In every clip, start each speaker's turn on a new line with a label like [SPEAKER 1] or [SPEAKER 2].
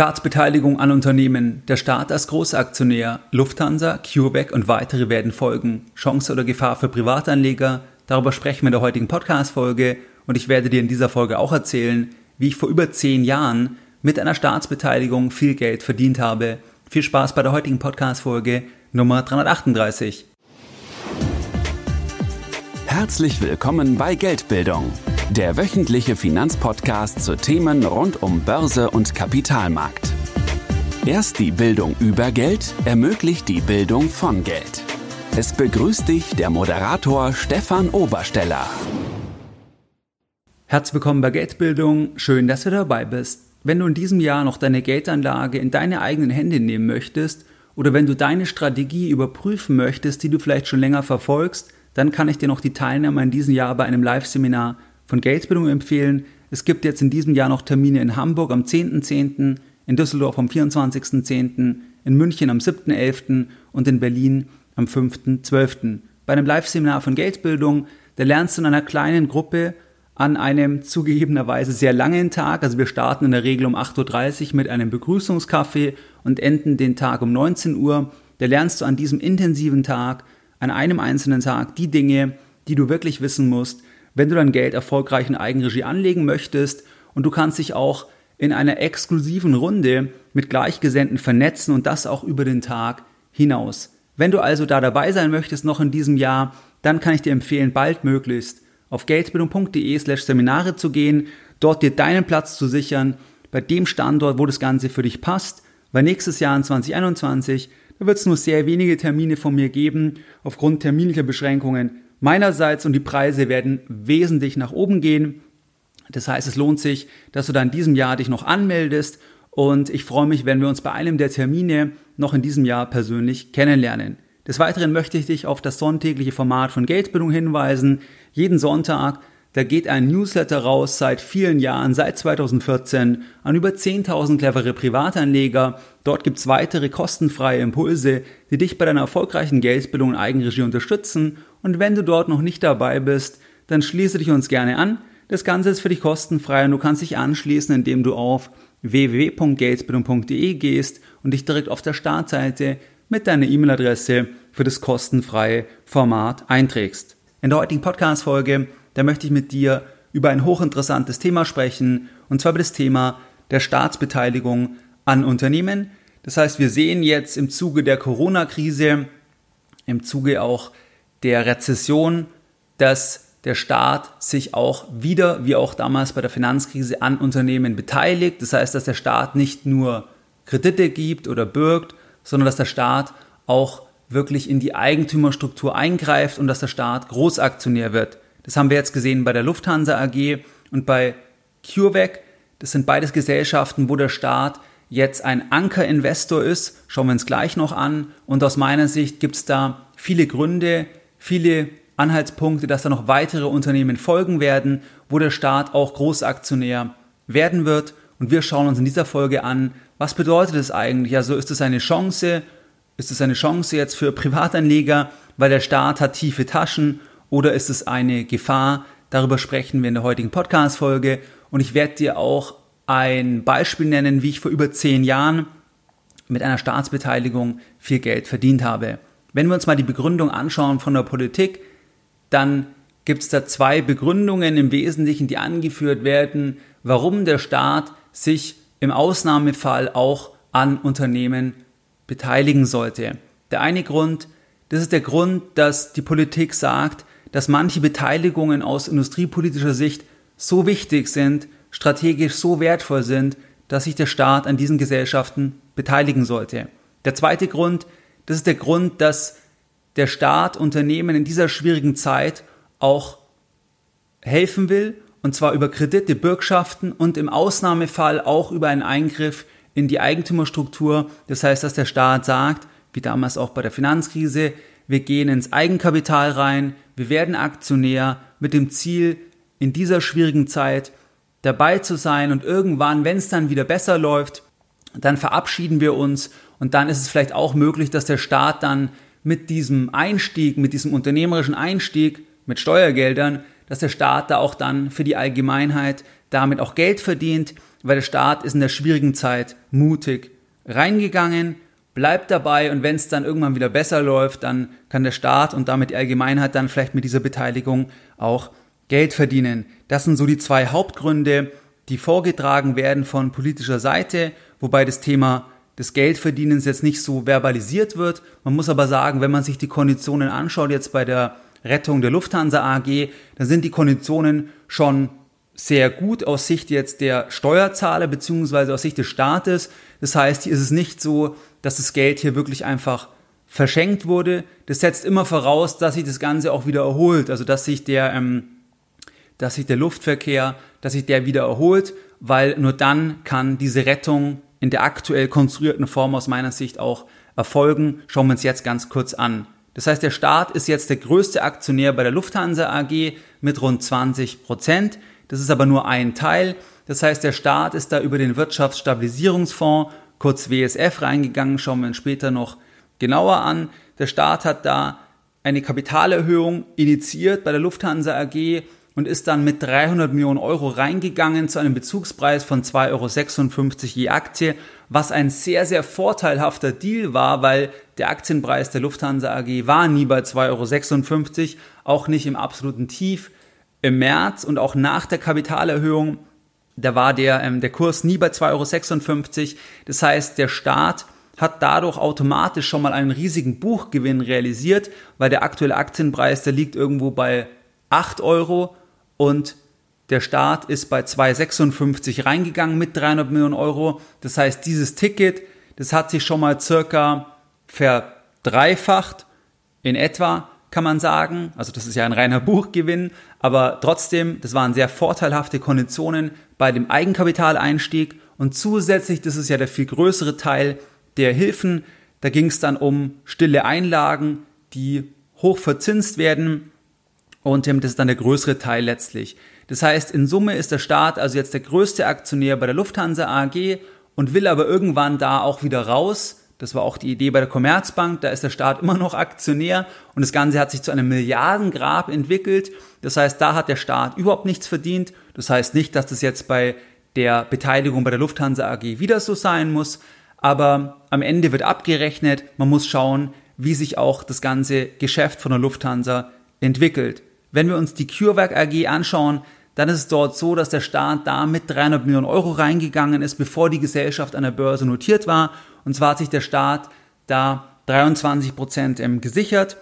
[SPEAKER 1] Staatsbeteiligung an Unternehmen, der Staat als Großaktionär, Lufthansa, CureVac und weitere werden folgen. Chance oder Gefahr für Privatanleger, darüber sprechen wir in der heutigen Podcast-Folge und ich werde dir in dieser Folge auch erzählen, wie ich vor über zehn Jahren mit einer Staatsbeteiligung viel Geld verdient habe. Viel Spaß bei der heutigen Podcast-Folge Nummer 338.
[SPEAKER 2] Herzlich willkommen bei Geldbildung der wöchentliche Finanzpodcast zu Themen rund um Börse und Kapitalmarkt. Erst die Bildung über Geld ermöglicht die Bildung von Geld. Es begrüßt dich der Moderator Stefan Obersteller.
[SPEAKER 1] Herzlich willkommen bei Geldbildung. Schön, dass du dabei bist. Wenn du in diesem Jahr noch deine Geldanlage in deine eigenen Hände nehmen möchtest oder wenn du deine Strategie überprüfen möchtest, die du vielleicht schon länger verfolgst, dann kann ich dir noch die Teilnahme in diesem Jahr bei einem Live-Seminar von Geldbildung empfehlen. Es gibt jetzt in diesem Jahr noch Termine in Hamburg am 10.10., .10., in Düsseldorf am 24.10., in München am 7.11. und in Berlin am 5.12. Bei einem Live-Seminar von Geldbildung, da lernst du in einer kleinen Gruppe an einem zugegebenerweise sehr langen Tag, also wir starten in der Regel um 8.30 Uhr mit einem Begrüßungskaffee und enden den Tag um 19 Uhr. Da lernst du an diesem intensiven Tag, an einem einzelnen Tag, die Dinge, die du wirklich wissen musst, wenn du dein Geld erfolgreich in Eigenregie anlegen möchtest und du kannst dich auch in einer exklusiven Runde mit Gleichgesinnten vernetzen und das auch über den Tag hinaus. Wenn du also da dabei sein möchtest noch in diesem Jahr, dann kann ich dir empfehlen, baldmöglichst auf geldbildung.de slash Seminare zu gehen, dort dir deinen Platz zu sichern, bei dem Standort, wo das Ganze für dich passt, weil nächstes Jahr in 2021, da wird es nur sehr wenige Termine von mir geben, aufgrund terminlicher Beschränkungen meinerseits und die Preise werden wesentlich nach oben gehen. Das heißt, es lohnt sich, dass du da in diesem Jahr dich noch anmeldest und ich freue mich, wenn wir uns bei einem der Termine noch in diesem Jahr persönlich kennenlernen. Des Weiteren möchte ich dich auf das sonntägliche Format von Geldbildung hinweisen. Jeden Sonntag da geht ein Newsletter raus seit vielen Jahren, seit 2014, an über 10.000 clevere Privatanleger. Dort gibt's weitere kostenfreie Impulse, die dich bei deiner erfolgreichen Geldbildung in Eigenregie unterstützen. Und wenn du dort noch nicht dabei bist, dann schließe dich uns gerne an. Das Ganze ist für dich kostenfrei und du kannst dich anschließen, indem du auf www.geldbildung.de gehst und dich direkt auf der Startseite mit deiner E-Mail-Adresse für das kostenfreie Format einträgst. In der heutigen Podcast-Folge da möchte ich mit dir über ein hochinteressantes Thema sprechen, und zwar über das Thema der Staatsbeteiligung an Unternehmen. Das heißt, wir sehen jetzt im Zuge der Corona-Krise, im Zuge auch der Rezession, dass der Staat sich auch wieder, wie auch damals bei der Finanzkrise, an Unternehmen beteiligt. Das heißt, dass der Staat nicht nur Kredite gibt oder birgt, sondern dass der Staat auch wirklich in die Eigentümerstruktur eingreift und dass der Staat Großaktionär wird. Das haben wir jetzt gesehen bei der Lufthansa AG und bei CureVac. Das sind beides Gesellschaften, wo der Staat jetzt ein Ankerinvestor ist. Schauen wir uns gleich noch an. Und aus meiner Sicht gibt es da viele Gründe, viele Anhaltspunkte, dass da noch weitere Unternehmen folgen werden, wo der Staat auch Großaktionär werden wird. Und wir schauen uns in dieser Folge an, was bedeutet es eigentlich? Also ist es eine Chance? Ist es eine Chance jetzt für Privatanleger, weil der Staat hat tiefe Taschen oder ist es eine Gefahr? Darüber sprechen wir in der heutigen Podcast-Folge und ich werde dir auch ein Beispiel nennen, wie ich vor über zehn Jahren mit einer Staatsbeteiligung viel Geld verdient habe. Wenn wir uns mal die Begründung anschauen von der Politik, dann gibt es da zwei Begründungen im Wesentlichen, die angeführt werden, warum der Staat sich im Ausnahmefall auch an Unternehmen beteiligen sollte. Der eine Grund, das ist der Grund, dass die Politik sagt, dass manche Beteiligungen aus industriepolitischer Sicht so wichtig sind, strategisch so wertvoll sind, dass sich der Staat an diesen Gesellschaften beteiligen sollte. Der zweite Grund, das ist der Grund, dass der Staat Unternehmen in dieser schwierigen Zeit auch helfen will, und zwar über Kredite, Bürgschaften und im Ausnahmefall auch über einen Eingriff in die Eigentümerstruktur. Das heißt, dass der Staat sagt, wie damals auch bei der Finanzkrise, wir gehen ins Eigenkapital rein, wir werden Aktionär mit dem Ziel, in dieser schwierigen Zeit dabei zu sein und irgendwann, wenn es dann wieder besser läuft, dann verabschieden wir uns und dann ist es vielleicht auch möglich, dass der Staat dann mit diesem Einstieg, mit diesem unternehmerischen Einstieg, mit Steuergeldern, dass der Staat da auch dann für die Allgemeinheit damit auch Geld verdient. Weil der Staat ist in der schwierigen Zeit mutig reingegangen, bleibt dabei und wenn es dann irgendwann wieder besser läuft, dann kann der Staat und damit die Allgemeinheit dann vielleicht mit dieser Beteiligung auch Geld verdienen. Das sind so die zwei Hauptgründe, die vorgetragen werden von politischer Seite, wobei das Thema des Geldverdienens jetzt nicht so verbalisiert wird. Man muss aber sagen, wenn man sich die Konditionen anschaut, jetzt bei der Rettung der Lufthansa AG, dann sind die Konditionen schon sehr gut aus Sicht jetzt der Steuerzahler beziehungsweise aus Sicht des Staates. Das heißt, hier ist es nicht so, dass das Geld hier wirklich einfach verschenkt wurde. Das setzt immer voraus, dass sich das Ganze auch wieder erholt, also dass sich der, ähm, dass sich der Luftverkehr, dass sich der wieder erholt, weil nur dann kann diese Rettung in der aktuell konstruierten Form aus meiner Sicht auch erfolgen. Schauen wir uns jetzt ganz kurz an. Das heißt, der Staat ist jetzt der größte Aktionär bei der Lufthansa AG mit rund 20 Prozent. Das ist aber nur ein Teil. Das heißt, der Staat ist da über den Wirtschaftsstabilisierungsfonds, kurz WSF, reingegangen. Schauen wir uns später noch genauer an. Der Staat hat da eine Kapitalerhöhung initiiert bei der Lufthansa AG und ist dann mit 300 Millionen Euro reingegangen zu einem Bezugspreis von 2,56 Euro je Aktie, was ein sehr, sehr vorteilhafter Deal war, weil der Aktienpreis der Lufthansa AG war nie bei 2,56 Euro, auch nicht im absoluten Tief. Im März und auch nach der Kapitalerhöhung, da war der, ähm, der Kurs nie bei 2,56 Euro. Das heißt, der Staat hat dadurch automatisch schon mal einen riesigen Buchgewinn realisiert, weil der aktuelle Aktienpreis, der liegt irgendwo bei 8 Euro und der Staat ist bei 2,56 reingegangen mit 300 Millionen Euro. Das heißt, dieses Ticket, das hat sich schon mal circa verdreifacht in etwa, kann man sagen. Also das ist ja ein reiner Buchgewinn, aber trotzdem, das waren sehr vorteilhafte Konditionen bei dem Eigenkapitaleinstieg und zusätzlich, das ist ja der viel größere Teil der Hilfen, da ging es dann um stille Einlagen, die hoch verzinst werden und das ist dann der größere Teil letztlich. Das heißt, in Summe ist der Staat also jetzt der größte Aktionär bei der Lufthansa AG und will aber irgendwann da auch wieder raus. Das war auch die Idee bei der Commerzbank. Da ist der Staat immer noch Aktionär und das Ganze hat sich zu einem Milliardengrab entwickelt. Das heißt, da hat der Staat überhaupt nichts verdient. Das heißt nicht, dass das jetzt bei der Beteiligung bei der Lufthansa AG wieder so sein muss. Aber am Ende wird abgerechnet. Man muss schauen, wie sich auch das ganze Geschäft von der Lufthansa entwickelt. Wenn wir uns die CureVac AG anschauen, dann ist es dort so, dass der Staat da mit 300 Millionen Euro reingegangen ist, bevor die Gesellschaft an der Börse notiert war. Und zwar hat sich der Staat da 23 Prozent ähm, gesichert.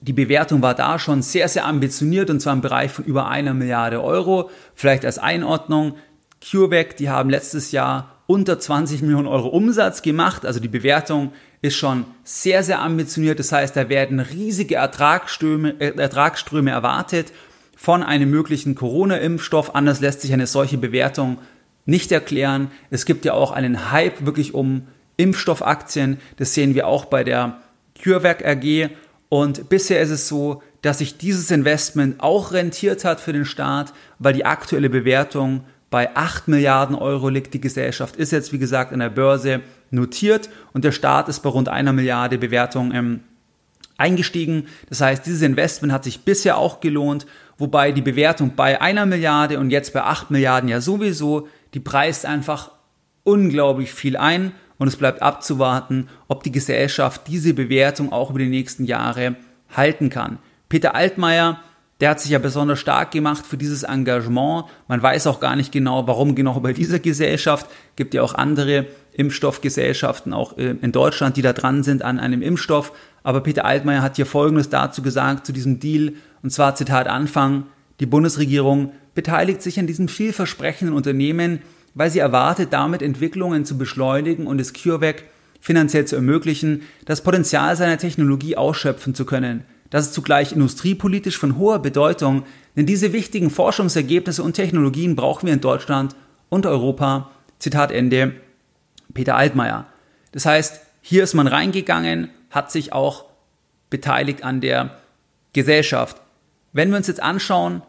[SPEAKER 1] Die Bewertung war da schon sehr, sehr ambitioniert und zwar im Bereich von über einer Milliarde Euro. Vielleicht als Einordnung. CureVac, die haben letztes Jahr unter 20 Millionen Euro Umsatz gemacht. Also die Bewertung ist schon sehr, sehr ambitioniert. Das heißt, da werden riesige Ertragsströme, äh, Ertragsströme erwartet von einem möglichen Corona-Impfstoff. Anders lässt sich eine solche Bewertung nicht erklären. Es gibt ja auch einen Hype wirklich um Impfstoffaktien. Das sehen wir auch bei der CureVac AG. Und bisher ist es so, dass sich dieses Investment auch rentiert hat für den Staat, weil die aktuelle Bewertung bei 8 Milliarden Euro liegt. Die Gesellschaft ist jetzt, wie gesagt, an der Börse notiert und der Staat ist bei rund einer Milliarde Bewertung ähm, eingestiegen. Das heißt, dieses Investment hat sich bisher auch gelohnt, wobei die Bewertung bei einer Milliarde und jetzt bei 8 Milliarden ja sowieso, die preist einfach unglaublich viel ein und es bleibt abzuwarten, ob die Gesellschaft diese Bewertung auch über die nächsten Jahre halten kann. Peter Altmaier der hat sich ja besonders stark gemacht für dieses Engagement. Man weiß auch gar nicht genau, warum genau bei dieser Gesellschaft. Gibt ja auch andere Impfstoffgesellschaften, auch äh, in Deutschland, die da dran sind an einem Impfstoff. Aber Peter Altmaier hat hier Folgendes dazu gesagt, zu diesem Deal. Und zwar Zitat Anfang, die Bundesregierung beteiligt sich an diesem vielversprechenden Unternehmen, weil sie erwartet, damit Entwicklungen zu beschleunigen und es CureVac finanziell zu ermöglichen, das Potenzial seiner Technologie ausschöpfen zu können. Das ist zugleich industriepolitisch von hoher Bedeutung, denn diese wichtigen Forschungsergebnisse und Technologien brauchen wir in Deutschland und Europa. Zitat Ende, Peter Altmaier. Das heißt, hier ist man reingegangen, hat sich auch beteiligt an der Gesellschaft. Wenn wir uns jetzt anschauen,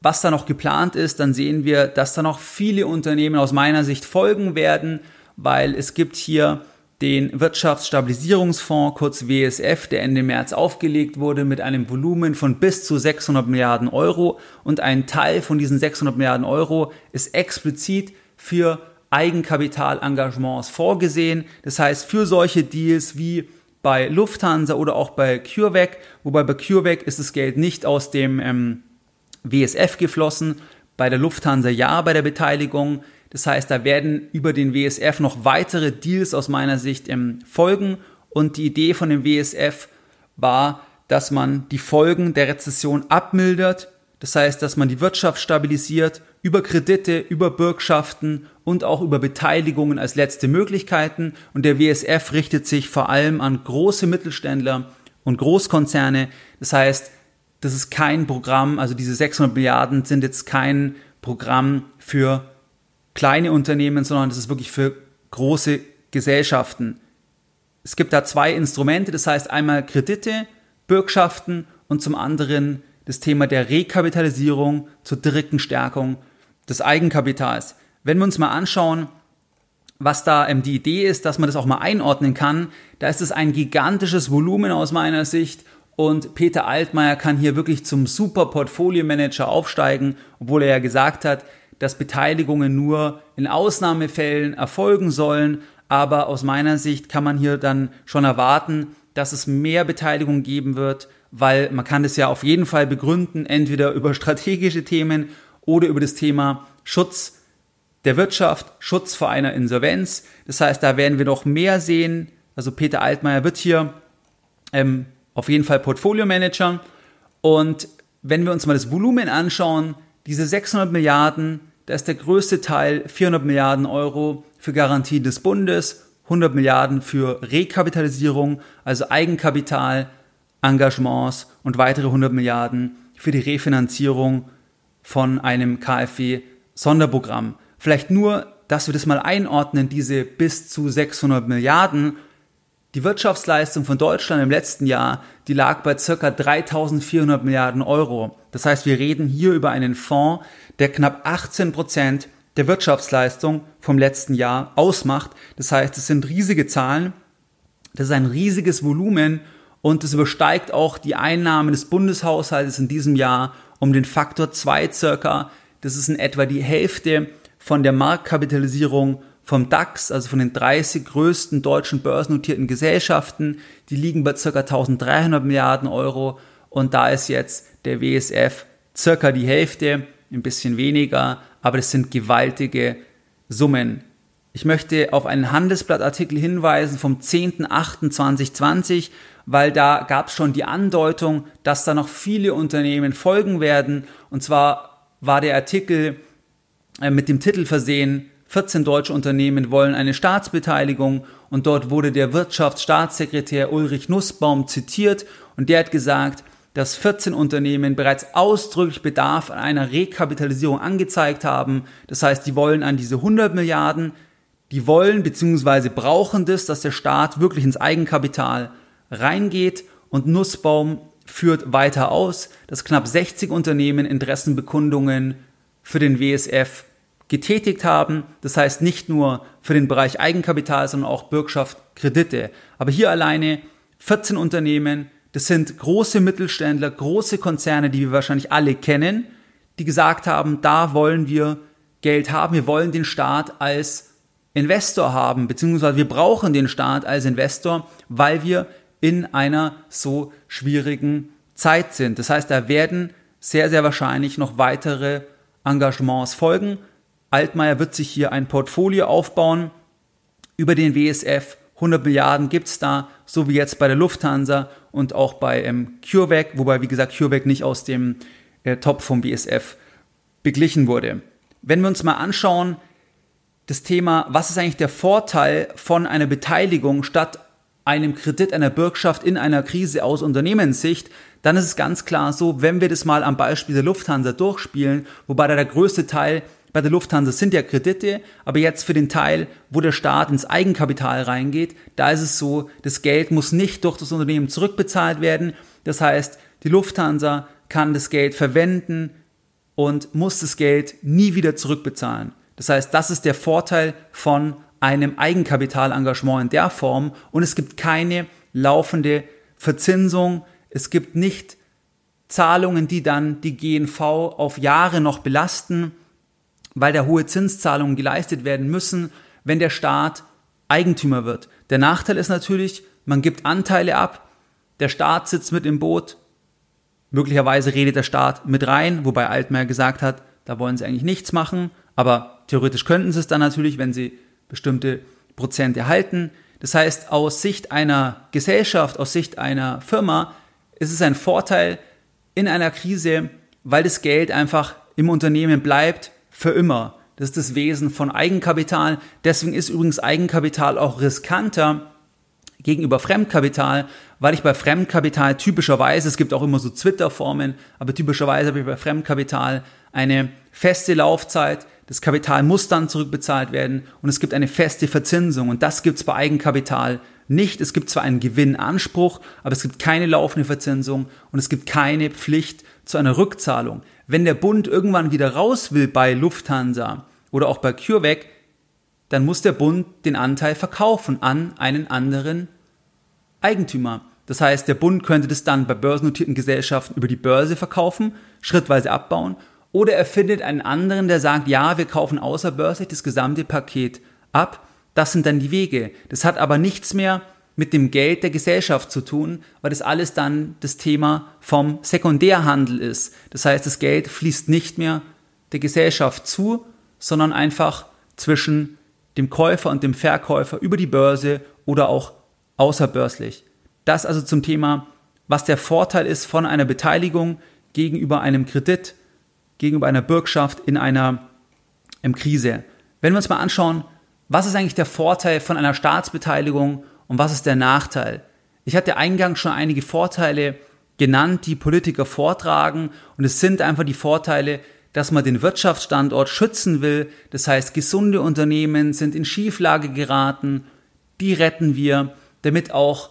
[SPEAKER 1] was da noch geplant ist, dann sehen wir, dass da noch viele Unternehmen aus meiner Sicht folgen werden, weil es gibt hier den Wirtschaftsstabilisierungsfonds, kurz WSF, der Ende März aufgelegt wurde mit einem Volumen von bis zu 600 Milliarden Euro und ein Teil von diesen 600 Milliarden Euro ist explizit für Eigenkapitalengagements vorgesehen. Das heißt, für solche Deals wie bei Lufthansa oder auch bei CureVac, wobei bei CureVac ist das Geld nicht aus dem ähm, WSF geflossen, bei der Lufthansa ja bei der Beteiligung. Das heißt, da werden über den WSF noch weitere Deals aus meiner Sicht ähm, folgen. Und die Idee von dem WSF war, dass man die Folgen der Rezession abmildert. Das heißt, dass man die Wirtschaft stabilisiert über Kredite, über Bürgschaften und auch über Beteiligungen als letzte Möglichkeiten. Und der WSF richtet sich vor allem an große Mittelständler und Großkonzerne. Das heißt, das ist kein Programm, also diese 600 Milliarden sind jetzt kein Programm für kleine Unternehmen, sondern das ist wirklich für große Gesellschaften. Es gibt da zwei Instrumente, das heißt einmal Kredite, Bürgschaften und zum anderen das Thema der Rekapitalisierung zur direkten Stärkung des Eigenkapitals. Wenn wir uns mal anschauen, was da ähm, die Idee ist, dass man das auch mal einordnen kann, da ist es ein gigantisches Volumen aus meiner Sicht und Peter Altmaier kann hier wirklich zum super Portfolio Manager aufsteigen, obwohl er ja gesagt hat, dass Beteiligungen nur in Ausnahmefällen erfolgen sollen. Aber aus meiner Sicht kann man hier dann schon erwarten, dass es mehr Beteiligung geben wird, weil man kann das ja auf jeden Fall begründen, entweder über strategische Themen oder über das Thema Schutz der Wirtschaft, Schutz vor einer Insolvenz. Das heißt, da werden wir noch mehr sehen. Also Peter Altmaier wird hier ähm, auf jeden Fall Portfolio Manager. Und wenn wir uns mal das Volumen anschauen, diese 600 Milliarden, da ist der größte Teil 400 Milliarden Euro für Garantie des Bundes, 100 Milliarden für Rekapitalisierung, also Eigenkapital, Engagements und weitere 100 Milliarden für die Refinanzierung von einem KfW-Sonderprogramm. Vielleicht nur, dass wir das mal einordnen, diese bis zu 600 Milliarden die Wirtschaftsleistung von Deutschland im letzten Jahr, die lag bei ca. 3400 Milliarden Euro. Das heißt, wir reden hier über einen Fonds, der knapp 18 Prozent der Wirtschaftsleistung vom letzten Jahr ausmacht. Das heißt, es sind riesige Zahlen, das ist ein riesiges Volumen und es übersteigt auch die Einnahmen des Bundeshaushaltes in diesem Jahr um den Faktor 2 circa. Das ist in etwa die Hälfte von der Marktkapitalisierung vom DAX, also von den 30 größten deutschen börsennotierten Gesellschaften, die liegen bei ca. 1300 Milliarden Euro und da ist jetzt der WSF circa die Hälfte, ein bisschen weniger, aber das sind gewaltige Summen. Ich möchte auf einen Handelsblattartikel hinweisen vom 10.08.2020, weil da gab es schon die Andeutung, dass da noch viele Unternehmen folgen werden. Und zwar war der Artikel äh, mit dem Titel versehen, 14 deutsche Unternehmen wollen eine Staatsbeteiligung und dort wurde der Wirtschaftsstaatssekretär Ulrich Nussbaum zitiert und der hat gesagt, dass 14 Unternehmen bereits ausdrücklich Bedarf an einer Rekapitalisierung angezeigt haben. Das heißt, die wollen an diese 100 Milliarden, die wollen bzw. brauchen das, dass der Staat wirklich ins Eigenkapital reingeht und Nussbaum führt weiter aus, dass knapp 60 Unternehmen Interessenbekundungen für den WSF getätigt haben. Das heißt nicht nur für den Bereich Eigenkapital, sondern auch Bürgschaft, Kredite. Aber hier alleine 14 Unternehmen, das sind große Mittelständler, große Konzerne, die wir wahrscheinlich alle kennen, die gesagt haben, da wollen wir Geld haben, wir wollen den Staat als Investor haben, beziehungsweise wir brauchen den Staat als Investor, weil wir in einer so schwierigen Zeit sind. Das heißt, da werden sehr, sehr wahrscheinlich noch weitere Engagements folgen. Altmaier wird sich hier ein Portfolio aufbauen über den WSF. 100 Milliarden gibt es da, so wie jetzt bei der Lufthansa und auch bei ähm, CureVac, wobei, wie gesagt, CureVac nicht aus dem äh, Top vom WSF beglichen wurde. Wenn wir uns mal anschauen, das Thema, was ist eigentlich der Vorteil von einer Beteiligung statt einem Kredit einer Bürgschaft in einer Krise aus Unternehmenssicht, dann ist es ganz klar so, wenn wir das mal am Beispiel der Lufthansa durchspielen, wobei da der größte Teil bei der Lufthansa sind ja Kredite, aber jetzt für den Teil, wo der Staat ins Eigenkapital reingeht, da ist es so, das Geld muss nicht durch das Unternehmen zurückbezahlt werden. Das heißt, die Lufthansa kann das Geld verwenden und muss das Geld nie wieder zurückbezahlen. Das heißt, das ist der Vorteil von einem Eigenkapitalengagement in der Form und es gibt keine laufende Verzinsung, es gibt nicht Zahlungen, die dann die GNV auf Jahre noch belasten, weil da hohe Zinszahlungen geleistet werden müssen, wenn der Staat Eigentümer wird. Der Nachteil ist natürlich, man gibt Anteile ab, der Staat sitzt mit im Boot, möglicherweise redet der Staat mit rein, wobei Altmaier gesagt hat, da wollen sie eigentlich nichts machen, aber theoretisch könnten sie es dann natürlich, wenn sie bestimmte Prozente erhalten. Das heißt, aus Sicht einer Gesellschaft, aus Sicht einer Firma ist es ein Vorteil in einer Krise, weil das Geld einfach im Unternehmen bleibt für immer. Das ist das Wesen von Eigenkapital. Deswegen ist übrigens Eigenkapital auch riskanter gegenüber Fremdkapital, weil ich bei Fremdkapital typischerweise, es gibt auch immer so Twitter-Formen, aber typischerweise habe ich bei Fremdkapital eine feste Laufzeit, das Kapital muss dann zurückbezahlt werden und es gibt eine feste Verzinsung und das gibt es bei Eigenkapital nicht. Es gibt zwar einen Gewinnanspruch, aber es gibt keine laufende Verzinsung und es gibt keine Pflicht zu einer Rückzahlung. Wenn der Bund irgendwann wieder raus will bei Lufthansa oder auch bei CureVac, dann muss der Bund den Anteil verkaufen an einen anderen Eigentümer. Das heißt, der Bund könnte das dann bei börsennotierten Gesellschaften über die Börse verkaufen, schrittweise abbauen oder er findet einen anderen, der sagt, ja, wir kaufen außerbörslich das gesamte Paket ab. Das sind dann die Wege. Das hat aber nichts mehr mit dem Geld der Gesellschaft zu tun, weil das alles dann das Thema vom Sekundärhandel ist. Das heißt, das Geld fließt nicht mehr der Gesellschaft zu, sondern einfach zwischen dem Käufer und dem Verkäufer über die Börse oder auch außerbörslich. Das also zum Thema, was der Vorteil ist von einer Beteiligung gegenüber einem Kredit gegenüber einer Bürgschaft in einer in Krise. Wenn wir uns mal anschauen, was ist eigentlich der Vorteil von einer Staatsbeteiligung und was ist der Nachteil? Ich hatte eingangs schon einige Vorteile genannt, die Politiker vortragen und es sind einfach die Vorteile, dass man den Wirtschaftsstandort schützen will. Das heißt, gesunde Unternehmen sind in Schieflage geraten, die retten wir, damit auch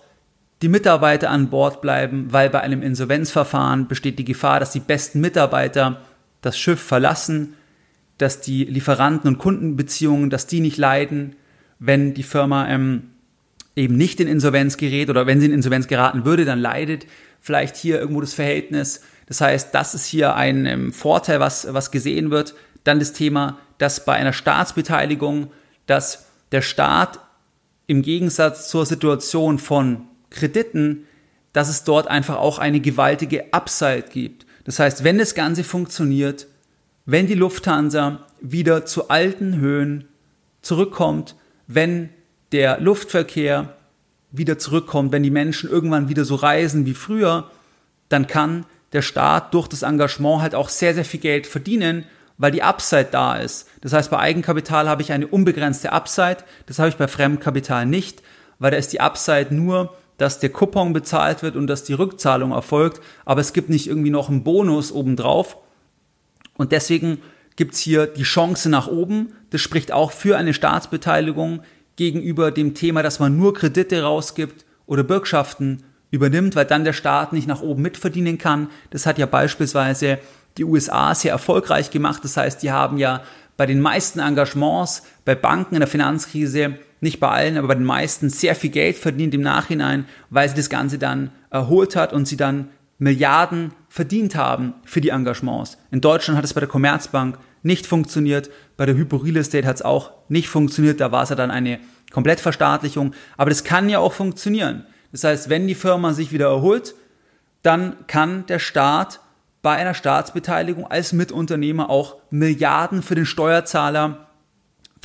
[SPEAKER 1] die Mitarbeiter an Bord bleiben, weil bei einem Insolvenzverfahren besteht die Gefahr, dass die besten Mitarbeiter das Schiff verlassen, dass die Lieferanten- und Kundenbeziehungen, dass die nicht leiden, wenn die Firma ähm, eben nicht in Insolvenz gerät oder wenn sie in Insolvenz geraten würde, dann leidet vielleicht hier irgendwo das Verhältnis. Das heißt, das ist hier ein ähm, Vorteil, was, was gesehen wird. Dann das Thema, dass bei einer Staatsbeteiligung, dass der Staat im Gegensatz zur Situation von Krediten, dass es dort einfach auch eine gewaltige Upside gibt. Das heißt, wenn das Ganze funktioniert, wenn die Lufthansa wieder zu alten Höhen zurückkommt, wenn der Luftverkehr wieder zurückkommt, wenn die Menschen irgendwann wieder so reisen wie früher, dann kann der Staat durch das Engagement halt auch sehr, sehr viel Geld verdienen, weil die Upside da ist. Das heißt, bei Eigenkapital habe ich eine unbegrenzte Upside, das habe ich bei Fremdkapital nicht, weil da ist die Upside nur dass der Coupon bezahlt wird und dass die Rückzahlung erfolgt, aber es gibt nicht irgendwie noch einen Bonus obendrauf. Und deswegen gibt's hier die Chance nach oben. Das spricht auch für eine Staatsbeteiligung gegenüber dem Thema, dass man nur Kredite rausgibt oder Bürgschaften übernimmt, weil dann der Staat nicht nach oben mitverdienen kann. Das hat ja beispielsweise die USA sehr erfolgreich gemacht. Das heißt, die haben ja bei den meisten Engagements bei Banken in der Finanzkrise nicht bei allen, aber bei den meisten sehr viel Geld verdient im Nachhinein, weil sie das Ganze dann erholt hat und sie dann Milliarden verdient haben für die Engagements. In Deutschland hat es bei der Commerzbank nicht funktioniert, bei der Hypo Real Estate hat es auch nicht funktioniert, da war es ja dann eine Komplettverstaatlichung, aber das kann ja auch funktionieren. Das heißt, wenn die Firma sich wieder erholt, dann kann der Staat bei einer Staatsbeteiligung als Mitunternehmer auch Milliarden für den Steuerzahler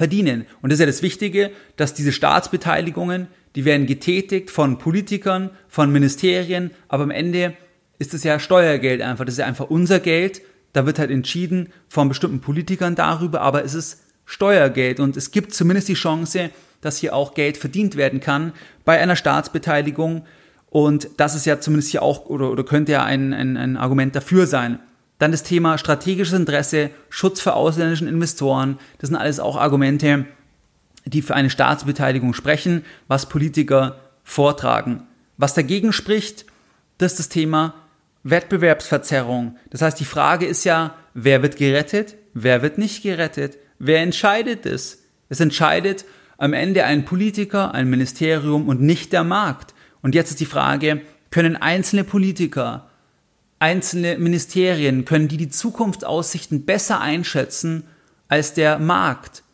[SPEAKER 1] verdienen. Und das ist ja das Wichtige, dass diese Staatsbeteiligungen, die werden getätigt von Politikern, von Ministerien, aber am Ende ist es ja Steuergeld einfach. Das ist ja einfach unser Geld. Da wird halt entschieden von bestimmten Politikern darüber, aber es ist Steuergeld und es gibt zumindest die Chance, dass hier auch Geld verdient werden kann bei einer Staatsbeteiligung. Und das ist ja zumindest hier auch oder, oder könnte ja ein, ein, ein Argument dafür sein. Dann das Thema strategisches Interesse, Schutz für ausländischen Investoren. Das sind alles auch Argumente, die für eine Staatsbeteiligung sprechen, was Politiker vortragen. Was dagegen spricht, das ist das Thema Wettbewerbsverzerrung. Das heißt, die Frage ist ja, wer wird gerettet, wer wird nicht gerettet, wer entscheidet es? Es entscheidet am Ende ein Politiker, ein Ministerium und nicht der Markt. Und jetzt ist die Frage, können einzelne Politiker, einzelne Ministerien, können die die Zukunftsaussichten besser einschätzen als der Markt?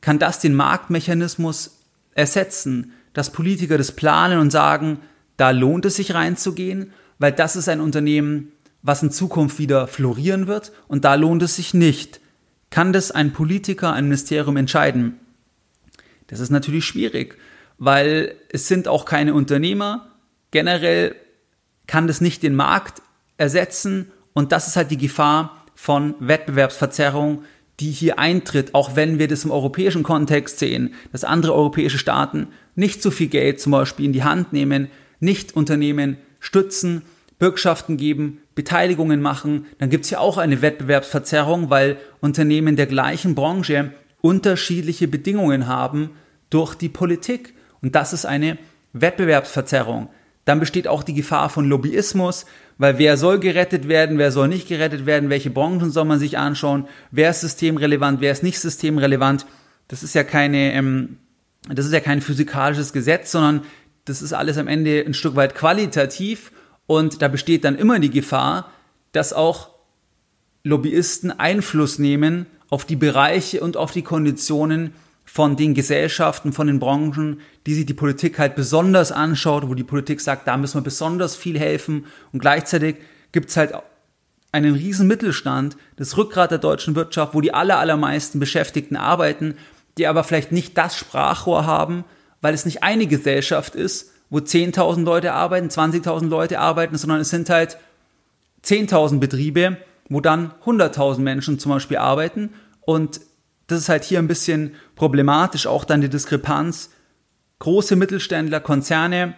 [SPEAKER 1] Kann das den Marktmechanismus ersetzen, dass Politiker das planen und sagen, da lohnt es sich reinzugehen, weil das ist ein Unternehmen, was in Zukunft wieder florieren wird und da lohnt es sich nicht. Kann das ein Politiker, ein Ministerium entscheiden? Das ist natürlich schwierig, weil es sind auch keine Unternehmer. Generell kann das nicht den Markt ersetzen und das ist halt die Gefahr von Wettbewerbsverzerrung, die hier eintritt, auch wenn wir das im europäischen Kontext sehen, dass andere europäische Staaten nicht so viel Geld zum Beispiel in die Hand nehmen, nicht Unternehmen stützen, Bürgschaften geben, Beteiligungen machen, dann gibt es ja auch eine Wettbewerbsverzerrung, weil Unternehmen der gleichen Branche unterschiedliche Bedingungen haben durch die Politik. Und das ist eine Wettbewerbsverzerrung. Dann besteht auch die Gefahr von Lobbyismus, weil wer soll gerettet werden, wer soll nicht gerettet werden, welche Branchen soll man sich anschauen, wer ist systemrelevant, wer ist nicht systemrelevant. Das ist ja keine, ähm, das ist ja kein physikalisches Gesetz, sondern das ist alles am Ende ein Stück weit qualitativ und da besteht dann immer die Gefahr, dass auch Lobbyisten Einfluss nehmen auf die Bereiche und auf die Konditionen von den Gesellschaften, von den Branchen, die sich die Politik halt besonders anschaut, wo die Politik sagt, da müssen wir besonders viel helfen. Und gleichzeitig gibt es halt einen riesen Mittelstand, das Rückgrat der deutschen Wirtschaft, wo die aller, allermeisten Beschäftigten arbeiten, die aber vielleicht nicht das Sprachrohr haben, weil es nicht eine Gesellschaft ist, wo 10.000 Leute arbeiten, 20.000 Leute arbeiten, sondern es sind halt 10.000 Betriebe, wo dann 100.000 Menschen zum Beispiel arbeiten. Und das ist halt hier ein bisschen problematisch, auch dann die Diskrepanz. Große Mittelständler, Konzerne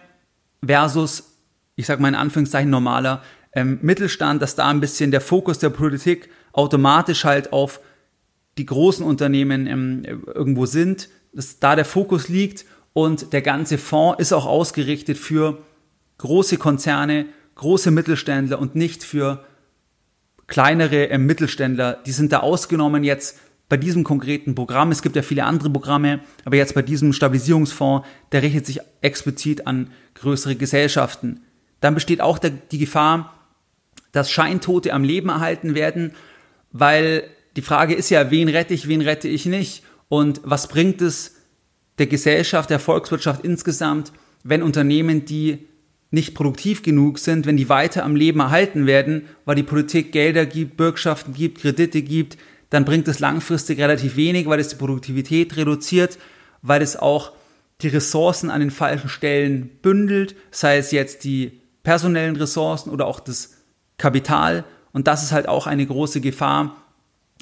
[SPEAKER 1] versus, ich sag mal in Anführungszeichen, normaler ähm, Mittelstand, dass da ein bisschen der Fokus der Politik automatisch halt auf die großen Unternehmen ähm, irgendwo sind, dass da der Fokus liegt und der ganze Fonds ist auch ausgerichtet für große Konzerne, große Mittelständler und nicht für kleinere äh, Mittelständler. Die sind da ausgenommen jetzt bei diesem konkreten Programm. Es gibt ja viele andere Programme, aber jetzt bei diesem Stabilisierungsfonds, der richtet sich explizit an größere Gesellschaften. Dann besteht auch die Gefahr, dass Scheintote am Leben erhalten werden, weil die Frage ist ja, wen rette ich, wen rette ich nicht? Und was bringt es, der Gesellschaft, der Volkswirtschaft insgesamt, wenn Unternehmen, die nicht produktiv genug sind, wenn die weiter am Leben erhalten werden, weil die Politik Gelder gibt, Bürgschaften gibt, Kredite gibt, dann bringt es langfristig relativ wenig, weil es die Produktivität reduziert, weil es auch die Ressourcen an den falschen Stellen bündelt, sei es jetzt die personellen Ressourcen oder auch das Kapital. Und das ist halt auch eine große Gefahr,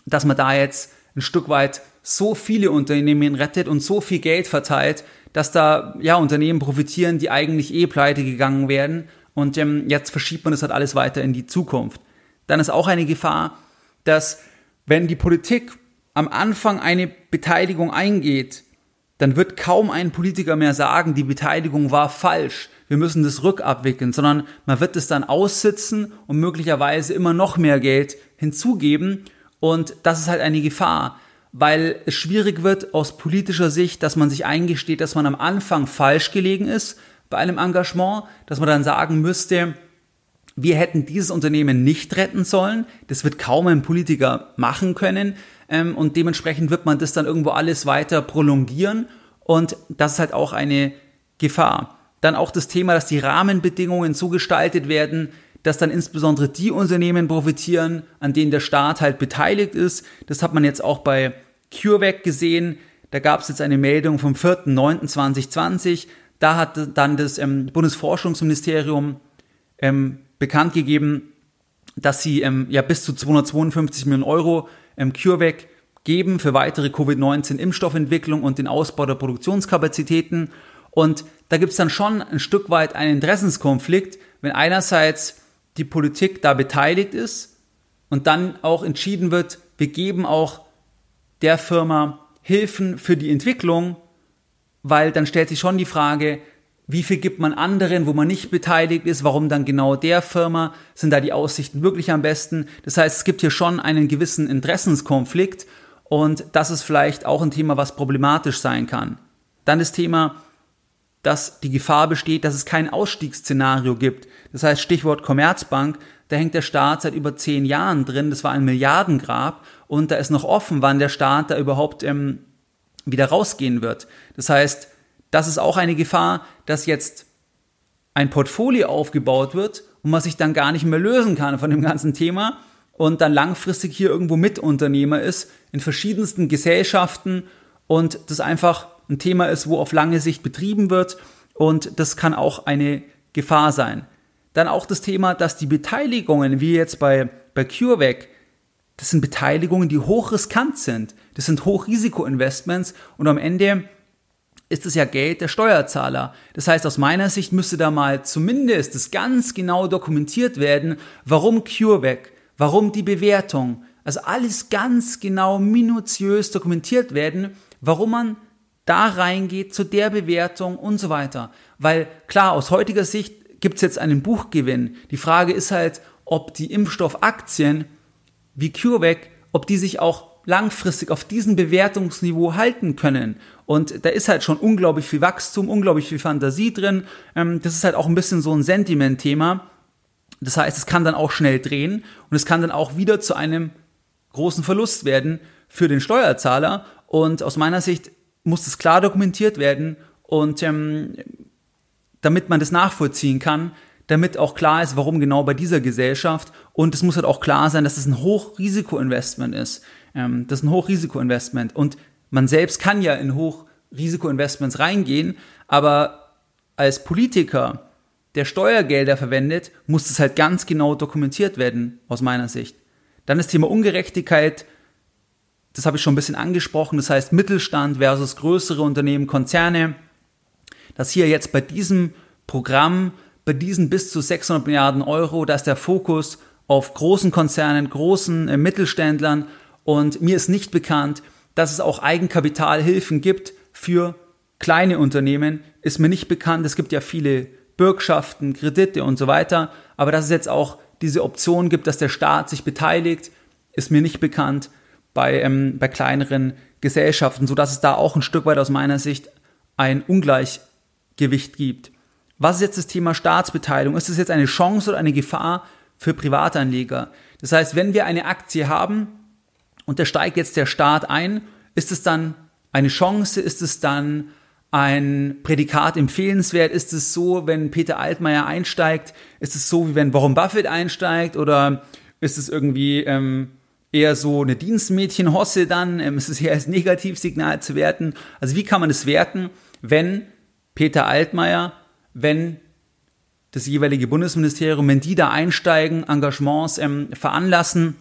[SPEAKER 1] dass man da jetzt ein Stück weit so viele Unternehmen rettet und so viel Geld verteilt, dass da ja Unternehmen profitieren, die eigentlich eh pleite gegangen werden und ähm, jetzt verschiebt man das halt alles weiter in die Zukunft. Dann ist auch eine Gefahr, dass wenn die Politik am Anfang eine Beteiligung eingeht, dann wird kaum ein Politiker mehr sagen, die Beteiligung war falsch, wir müssen das rückabwickeln, sondern man wird es dann aussitzen und möglicherweise immer noch mehr Geld hinzugeben. Und das ist halt eine Gefahr, weil es schwierig wird aus politischer Sicht, dass man sich eingesteht, dass man am Anfang falsch gelegen ist bei einem Engagement, dass man dann sagen müsste, wir hätten dieses Unternehmen nicht retten sollen. Das wird kaum ein Politiker machen können. Ähm, und dementsprechend wird man das dann irgendwo alles weiter prolongieren. Und das ist halt auch eine Gefahr. Dann auch das Thema, dass die Rahmenbedingungen so gestaltet werden, dass dann insbesondere die Unternehmen profitieren, an denen der Staat halt beteiligt ist. Das hat man jetzt auch bei CureVac gesehen. Da gab es jetzt eine Meldung vom 4.9.2020. Da hat dann das ähm, Bundesforschungsministerium ähm, bekannt gegeben, dass sie ähm, ja bis zu 252 Millionen Euro ähm, CureVac geben für weitere Covid-19-Impfstoffentwicklung und den Ausbau der Produktionskapazitäten. Und da gibt es dann schon ein Stück weit einen Interessenskonflikt, wenn einerseits die Politik da beteiligt ist und dann auch entschieden wird, wir geben auch der Firma Hilfen für die Entwicklung, weil dann stellt sich schon die Frage, wie viel gibt man anderen, wo man nicht beteiligt ist, warum dann genau der Firma, sind da die Aussichten wirklich am besten. Das heißt, es gibt hier schon einen gewissen Interessenskonflikt und das ist vielleicht auch ein Thema, was problematisch sein kann. Dann das Thema, dass die Gefahr besteht, dass es kein Ausstiegsszenario gibt. Das heißt, Stichwort Commerzbank, da hängt der Staat seit über zehn Jahren drin, das war ein Milliardengrab und da ist noch offen, wann der Staat da überhaupt ähm, wieder rausgehen wird. Das heißt, das ist auch eine Gefahr, dass jetzt ein Portfolio aufgebaut wird und man sich dann gar nicht mehr lösen kann von dem ganzen Thema und dann langfristig hier irgendwo Mitunternehmer ist in verschiedensten Gesellschaften und das einfach ein Thema ist, wo auf lange Sicht betrieben wird und das kann auch eine Gefahr sein. Dann auch das Thema, dass die Beteiligungen, wie jetzt bei, bei CureVac, das sind Beteiligungen, die hochriskant sind. Das sind Hochrisikoinvestments und am Ende ist es ja Geld der Steuerzahler. Das heißt, aus meiner Sicht müsste da mal zumindest das ganz genau dokumentiert werden, warum CureVac, warum die Bewertung, also alles ganz genau minutiös dokumentiert werden, warum man da reingeht zu der Bewertung und so weiter. Weil klar, aus heutiger Sicht gibt es jetzt einen Buchgewinn. Die Frage ist halt, ob die Impfstoffaktien wie CureVac, ob die sich auch langfristig auf diesem Bewertungsniveau halten können. Und da ist halt schon unglaublich viel Wachstum, unglaublich viel Fantasie drin. Ähm, das ist halt auch ein bisschen so ein Sentiment-Thema. Das heißt, es kann dann auch schnell drehen und es kann dann auch wieder zu einem großen Verlust werden für den Steuerzahler. Und aus meiner Sicht muss das klar dokumentiert werden und ähm, damit man das nachvollziehen kann, damit auch klar ist, warum genau bei dieser Gesellschaft. Und es muss halt auch klar sein, dass es ein Hochrisikoinvestment ist. Ähm, das ist ein Hochrisikoinvestment. Und man selbst kann ja in Hochrisikoinvestments reingehen, aber als Politiker, der Steuergelder verwendet, muss das halt ganz genau dokumentiert werden, aus meiner Sicht. Dann das Thema Ungerechtigkeit, das habe ich schon ein bisschen angesprochen, das heißt Mittelstand versus größere Unternehmen, Konzerne, dass hier jetzt bei diesem Programm, bei diesen bis zu 600 Milliarden Euro, da ist der Fokus auf großen Konzernen, großen äh, Mittelständlern und mir ist nicht bekannt, dass es auch Eigenkapitalhilfen gibt für kleine Unternehmen, ist mir nicht bekannt. Es gibt ja viele Bürgschaften, Kredite und so weiter, aber dass es jetzt auch diese Option gibt, dass der Staat sich beteiligt, ist mir nicht bekannt bei, ähm, bei kleineren Gesellschaften, sodass es da auch ein Stück weit aus meiner Sicht ein Ungleichgewicht gibt. Was ist jetzt das Thema Staatsbeteiligung? Ist es jetzt eine Chance oder eine Gefahr für Privatanleger? Das heißt, wenn wir eine Aktie haben und da steigt jetzt der Staat ein, ist es dann eine Chance? Ist es dann ein Prädikat empfehlenswert? Ist es so, wenn Peter Altmaier einsteigt? Ist es so, wie wenn Warren Buffett einsteigt? Oder ist es irgendwie ähm, eher so eine Dienstmädchenhosse dann? Ähm, ist es eher als Negativsignal zu werten? Also wie kann man es werten, wenn Peter Altmaier, wenn das jeweilige Bundesministerium, wenn die da einsteigen, Engagements ähm, veranlassen,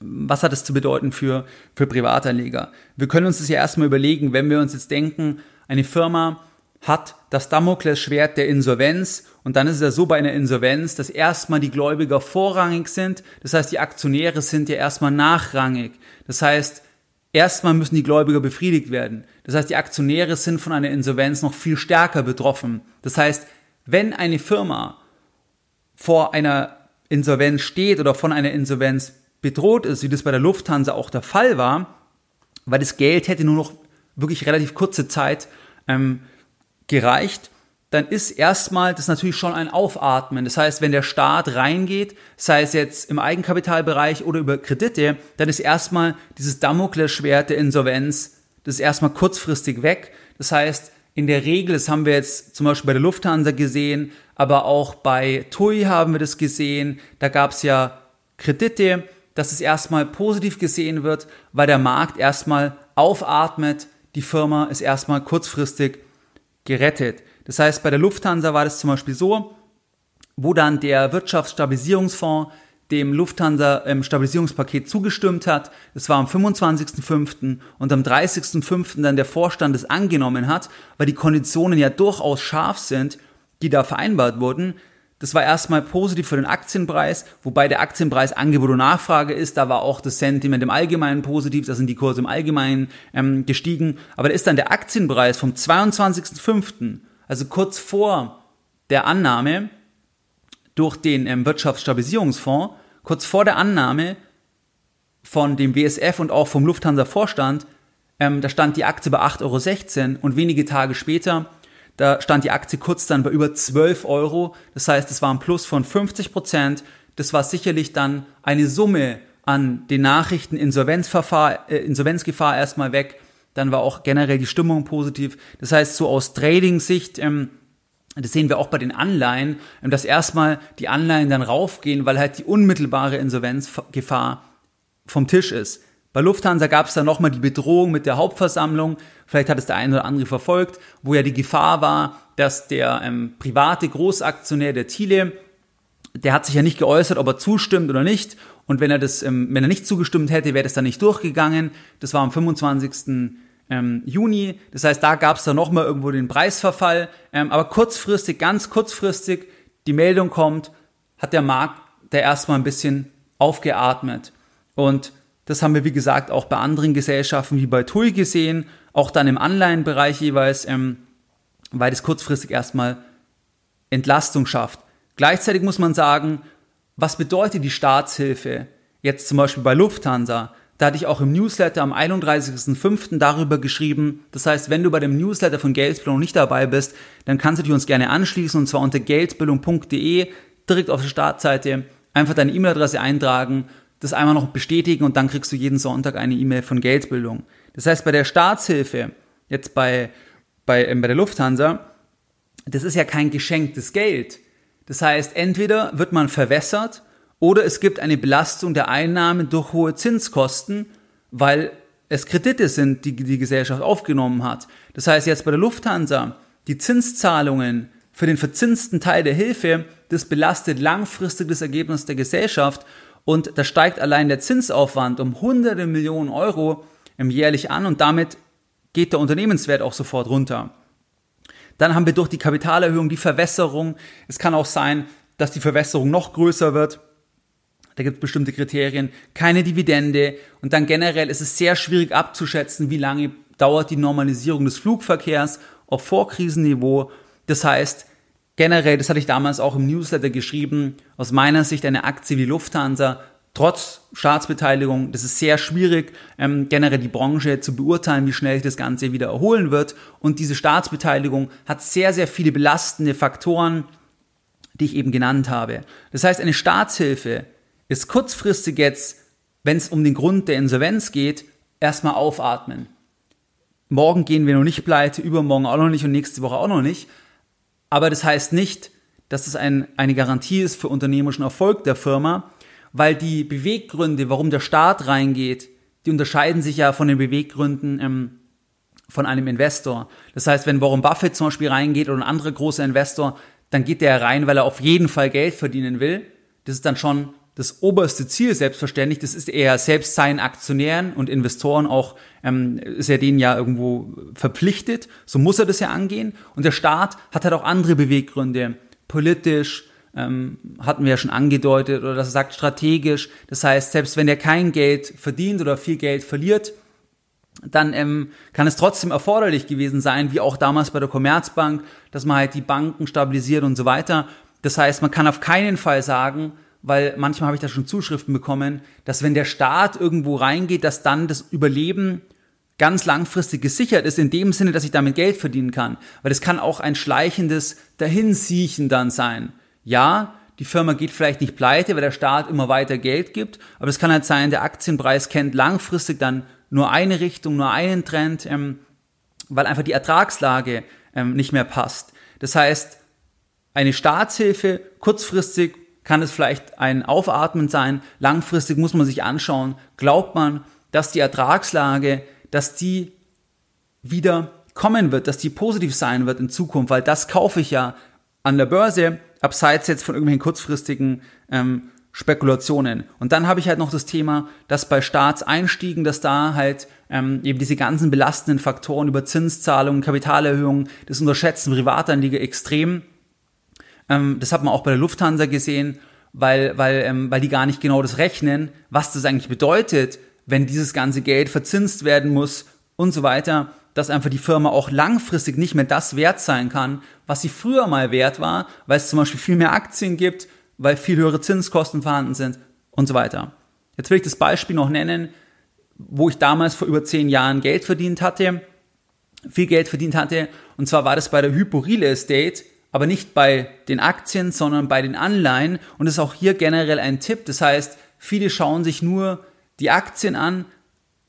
[SPEAKER 1] was hat das zu bedeuten für, für Privatanleger? Wir können uns das ja erstmal überlegen, wenn wir uns jetzt denken, eine Firma hat das Damoklesschwert der Insolvenz und dann ist es ja so bei einer Insolvenz, dass erstmal die Gläubiger vorrangig sind, das heißt die Aktionäre sind ja erstmal nachrangig. Das heißt, erstmal müssen die Gläubiger befriedigt werden. Das heißt, die Aktionäre sind von einer Insolvenz noch viel stärker betroffen. Das heißt, wenn eine Firma vor einer Insolvenz steht oder von einer Insolvenz bedroht ist, wie das bei der Lufthansa auch der Fall war, weil das Geld hätte nur noch wirklich relativ kurze Zeit ähm, gereicht, dann ist erstmal das natürlich schon ein Aufatmen. Das heißt, wenn der Staat reingeht, sei es jetzt im Eigenkapitalbereich oder über Kredite, dann ist erstmal dieses Damoklesschwert der Insolvenz, das ist erstmal kurzfristig weg. Das heißt, in der Regel, das haben wir jetzt zum Beispiel bei der Lufthansa gesehen, aber auch bei TUI haben wir das gesehen, da gab es ja Kredite, dass es erstmal positiv gesehen wird, weil der Markt erstmal aufatmet, die Firma ist erstmal kurzfristig gerettet. Das heißt, bei der Lufthansa war das zum Beispiel so, wo dann der Wirtschaftsstabilisierungsfonds dem Lufthansa ähm, Stabilisierungspaket zugestimmt hat. Das war am 25.05. und am 30.05. dann der Vorstand es angenommen hat, weil die Konditionen ja durchaus scharf sind, die da vereinbart wurden. Das war erstmal positiv für den Aktienpreis, wobei der Aktienpreis Angebot und Nachfrage ist. Da war auch das Sentiment im Allgemeinen positiv, da sind die Kurse im Allgemeinen ähm, gestiegen. Aber da ist dann der Aktienpreis vom 22.05., also kurz vor der Annahme durch den ähm, Wirtschaftsstabilisierungsfonds, kurz vor der Annahme von dem WSF und auch vom Lufthansa-Vorstand, ähm, da stand die Aktie bei 8,16 Euro und wenige Tage später, da stand die Aktie kurz dann bei über 12 Euro. Das heißt, es war ein Plus von 50 Prozent. Das war sicherlich dann eine Summe an den Nachrichten äh, Insolvenzgefahr erstmal weg. Dann war auch generell die Stimmung positiv. Das heißt, so aus Trading-Sicht, ähm, das sehen wir auch bei den Anleihen, ähm, dass erstmal die Anleihen dann raufgehen, weil halt die unmittelbare Insolvenzgefahr vom Tisch ist. Bei Lufthansa gab es dann nochmal die Bedrohung mit der Hauptversammlung, vielleicht hat es der eine oder andere verfolgt, wo ja die Gefahr war, dass der ähm, private Großaktionär der Thiele, der hat sich ja nicht geäußert, ob er zustimmt oder nicht. Und wenn er das, ähm, wenn er nicht zugestimmt hätte, wäre das dann nicht durchgegangen. Das war am 25. Ähm, Juni. Das heißt, da gab es dann nochmal irgendwo den Preisverfall. Ähm, aber kurzfristig, ganz kurzfristig, die Meldung kommt, hat der Markt der erstmal ein bisschen aufgeatmet. Und das haben wir, wie gesagt, auch bei anderen Gesellschaften wie bei TUI gesehen, auch dann im Anleihenbereich jeweils, ähm, weil das kurzfristig erstmal Entlastung schafft. Gleichzeitig muss man sagen, was bedeutet die Staatshilfe? Jetzt zum Beispiel bei Lufthansa. Da hatte ich auch im Newsletter am 31.05. darüber geschrieben. Das heißt, wenn du bei dem Newsletter von Geldbildung nicht dabei bist, dann kannst du dich uns gerne anschließen und zwar unter geldbildung.de direkt auf der Startseite einfach deine E-Mail-Adresse eintragen das einmal noch bestätigen und dann kriegst du jeden Sonntag eine E-Mail von Geldbildung. Das heißt, bei der Staatshilfe, jetzt bei, bei, äh, bei der Lufthansa, das ist ja kein geschenktes Geld. Das heißt, entweder wird man verwässert oder es gibt eine Belastung der Einnahmen durch hohe Zinskosten, weil es Kredite sind, die die Gesellschaft aufgenommen hat. Das heißt, jetzt bei der Lufthansa, die Zinszahlungen für den verzinsten Teil der Hilfe, das belastet langfristig das Ergebnis der Gesellschaft und da steigt allein der Zinsaufwand um hunderte Millionen Euro im jährlich an und damit geht der Unternehmenswert auch sofort runter. Dann haben wir durch die Kapitalerhöhung die Verwässerung. Es kann auch sein, dass die Verwässerung noch größer wird. Da gibt es bestimmte Kriterien. Keine Dividende. Und dann generell ist es sehr schwierig abzuschätzen, wie lange dauert die Normalisierung des Flugverkehrs auf Vorkrisenniveau. Das heißt, generell, das hatte ich damals auch im Newsletter geschrieben, aus meiner Sicht eine Aktie wie Lufthansa trotz Staatsbeteiligung, das ist sehr schwierig, ähm, generell die Branche zu beurteilen, wie schnell sich das Ganze wieder erholen wird. Und diese Staatsbeteiligung hat sehr, sehr viele belastende Faktoren, die ich eben genannt habe. Das heißt, eine Staatshilfe ist kurzfristig jetzt, wenn es um den Grund der Insolvenz geht, erstmal aufatmen. Morgen gehen wir noch nicht pleite, übermorgen auch noch nicht und nächste Woche auch noch nicht. Aber das heißt nicht, dass das ein, eine Garantie ist für unternehmerischen Erfolg der Firma, weil die Beweggründe, warum der Staat reingeht, die unterscheiden sich ja von den Beweggründen ähm, von einem Investor. Das heißt, wenn Warren Buffett zum Beispiel reingeht oder ein anderer großer Investor, dann geht der rein, weil er auf jeden Fall Geld verdienen will. Das ist dann schon das oberste Ziel, selbstverständlich. Das ist eher selbst seinen Aktionären und Investoren auch, ähm, ist er denen ja irgendwo verpflichtet. So muss er das ja angehen. Und der Staat hat halt auch andere Beweggründe. Politisch, ähm, hatten wir ja schon angedeutet, oder das sagt strategisch. Das heißt, selbst wenn er kein Geld verdient oder viel Geld verliert, dann ähm, kann es trotzdem erforderlich gewesen sein, wie auch damals bei der Commerzbank, dass man halt die Banken stabilisiert und so weiter. Das heißt, man kann auf keinen Fall sagen, weil manchmal habe ich da schon Zuschriften bekommen, dass wenn der Staat irgendwo reingeht, dass dann das Überleben ganz langfristig gesichert ist, in dem Sinne, dass ich damit Geld verdienen kann. Weil es kann auch ein schleichendes Dahinsiechen dann sein. Ja, die Firma geht vielleicht nicht pleite, weil der Staat immer weiter Geld gibt, aber es kann halt sein, der Aktienpreis kennt langfristig dann nur eine Richtung, nur einen Trend, ähm, weil einfach die Ertragslage ähm, nicht mehr passt. Das heißt, eine Staatshilfe kurzfristig kann es vielleicht ein Aufatmen sein. Langfristig muss man sich anschauen, glaubt man, dass die Ertragslage, dass die wieder kommen wird, dass die positiv sein wird in Zukunft, weil das kaufe ich ja an der Börse, abseits jetzt von irgendwelchen kurzfristigen ähm, Spekulationen. Und dann habe ich halt noch das Thema, dass bei Staatseinstiegen, dass da halt ähm, eben diese ganzen belastenden Faktoren über Zinszahlungen, Kapitalerhöhungen, das unterschätzen Privatanleger extrem ähm, das hat man auch bei der Lufthansa gesehen, weil, weil, ähm, weil die gar nicht genau das rechnen, was das eigentlich bedeutet, wenn dieses ganze Geld verzinst werden muss und so weiter, dass einfach die Firma auch langfristig nicht mehr das wert sein kann, was sie früher mal wert war, weil es zum Beispiel viel mehr Aktien gibt, weil viel höhere Zinskosten vorhanden sind und so weiter. Jetzt will ich das Beispiel noch nennen. wo ich damals vor über zehn Jahren Geld verdient hatte, viel Geld verdient hatte. Und zwar war das bei der Hypo Real Estate, aber nicht bei den Aktien, sondern bei den Anleihen. Und das ist auch hier generell ein Tipp. Das heißt, viele schauen sich nur die Aktien an.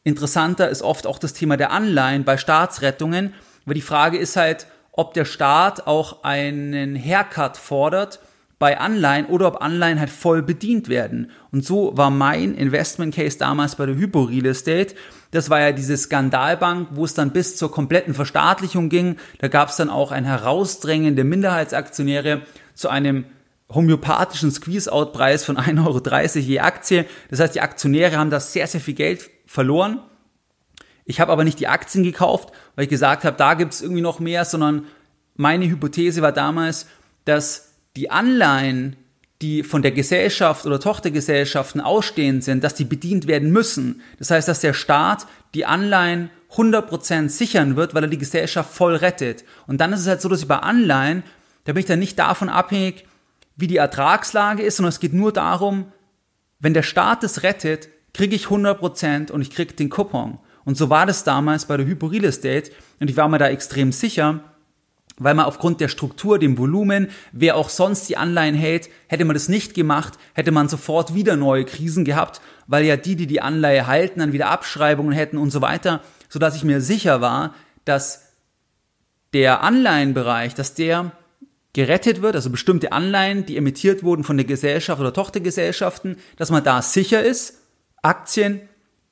[SPEAKER 1] Interessanter ist oft auch das Thema der Anleihen bei Staatsrettungen. Aber die Frage ist halt, ob der Staat auch einen Haircut fordert bei Anleihen oder ob Anleihen halt voll bedient werden. Und so war mein Investment Case damals bei der Hypo Real Estate. Das war ja diese Skandalbank, wo es dann bis zur kompletten Verstaatlichung ging. Da gab es dann auch ein Herausdrängen der Minderheitsaktionäre zu einem homöopathischen Squeeze-Out-Preis von 1,30 Euro je Aktie. Das heißt, die Aktionäre haben da sehr, sehr viel Geld verloren. Ich habe aber nicht die Aktien gekauft, weil ich gesagt habe, da gibt es irgendwie noch mehr, sondern meine Hypothese war damals, dass die Anleihen, die von der Gesellschaft oder Tochtergesellschaften ausstehend sind, dass die bedient werden müssen. Das heißt, dass der Staat die Anleihen 100% sichern wird, weil er die Gesellschaft voll rettet. Und dann ist es halt so, dass ich bei Anleihen, da bin ich dann nicht davon abhängig, wie die Ertragslage ist, sondern es geht nur darum, wenn der Staat es rettet, kriege ich 100% und ich kriege den Coupon. Und so war das damals bei der Hypo Estate und ich war mir da extrem sicher, weil man aufgrund der Struktur, dem Volumen, wer auch sonst die Anleihen hält, hätte man das nicht gemacht, hätte man sofort wieder neue Krisen gehabt, weil ja die, die die Anleihe halten, dann wieder Abschreibungen hätten und so weiter, so dass ich mir sicher war, dass der Anleihenbereich, dass der gerettet wird, also bestimmte Anleihen, die emittiert wurden von der Gesellschaft oder Tochtergesellschaften, dass man da sicher ist. Aktien,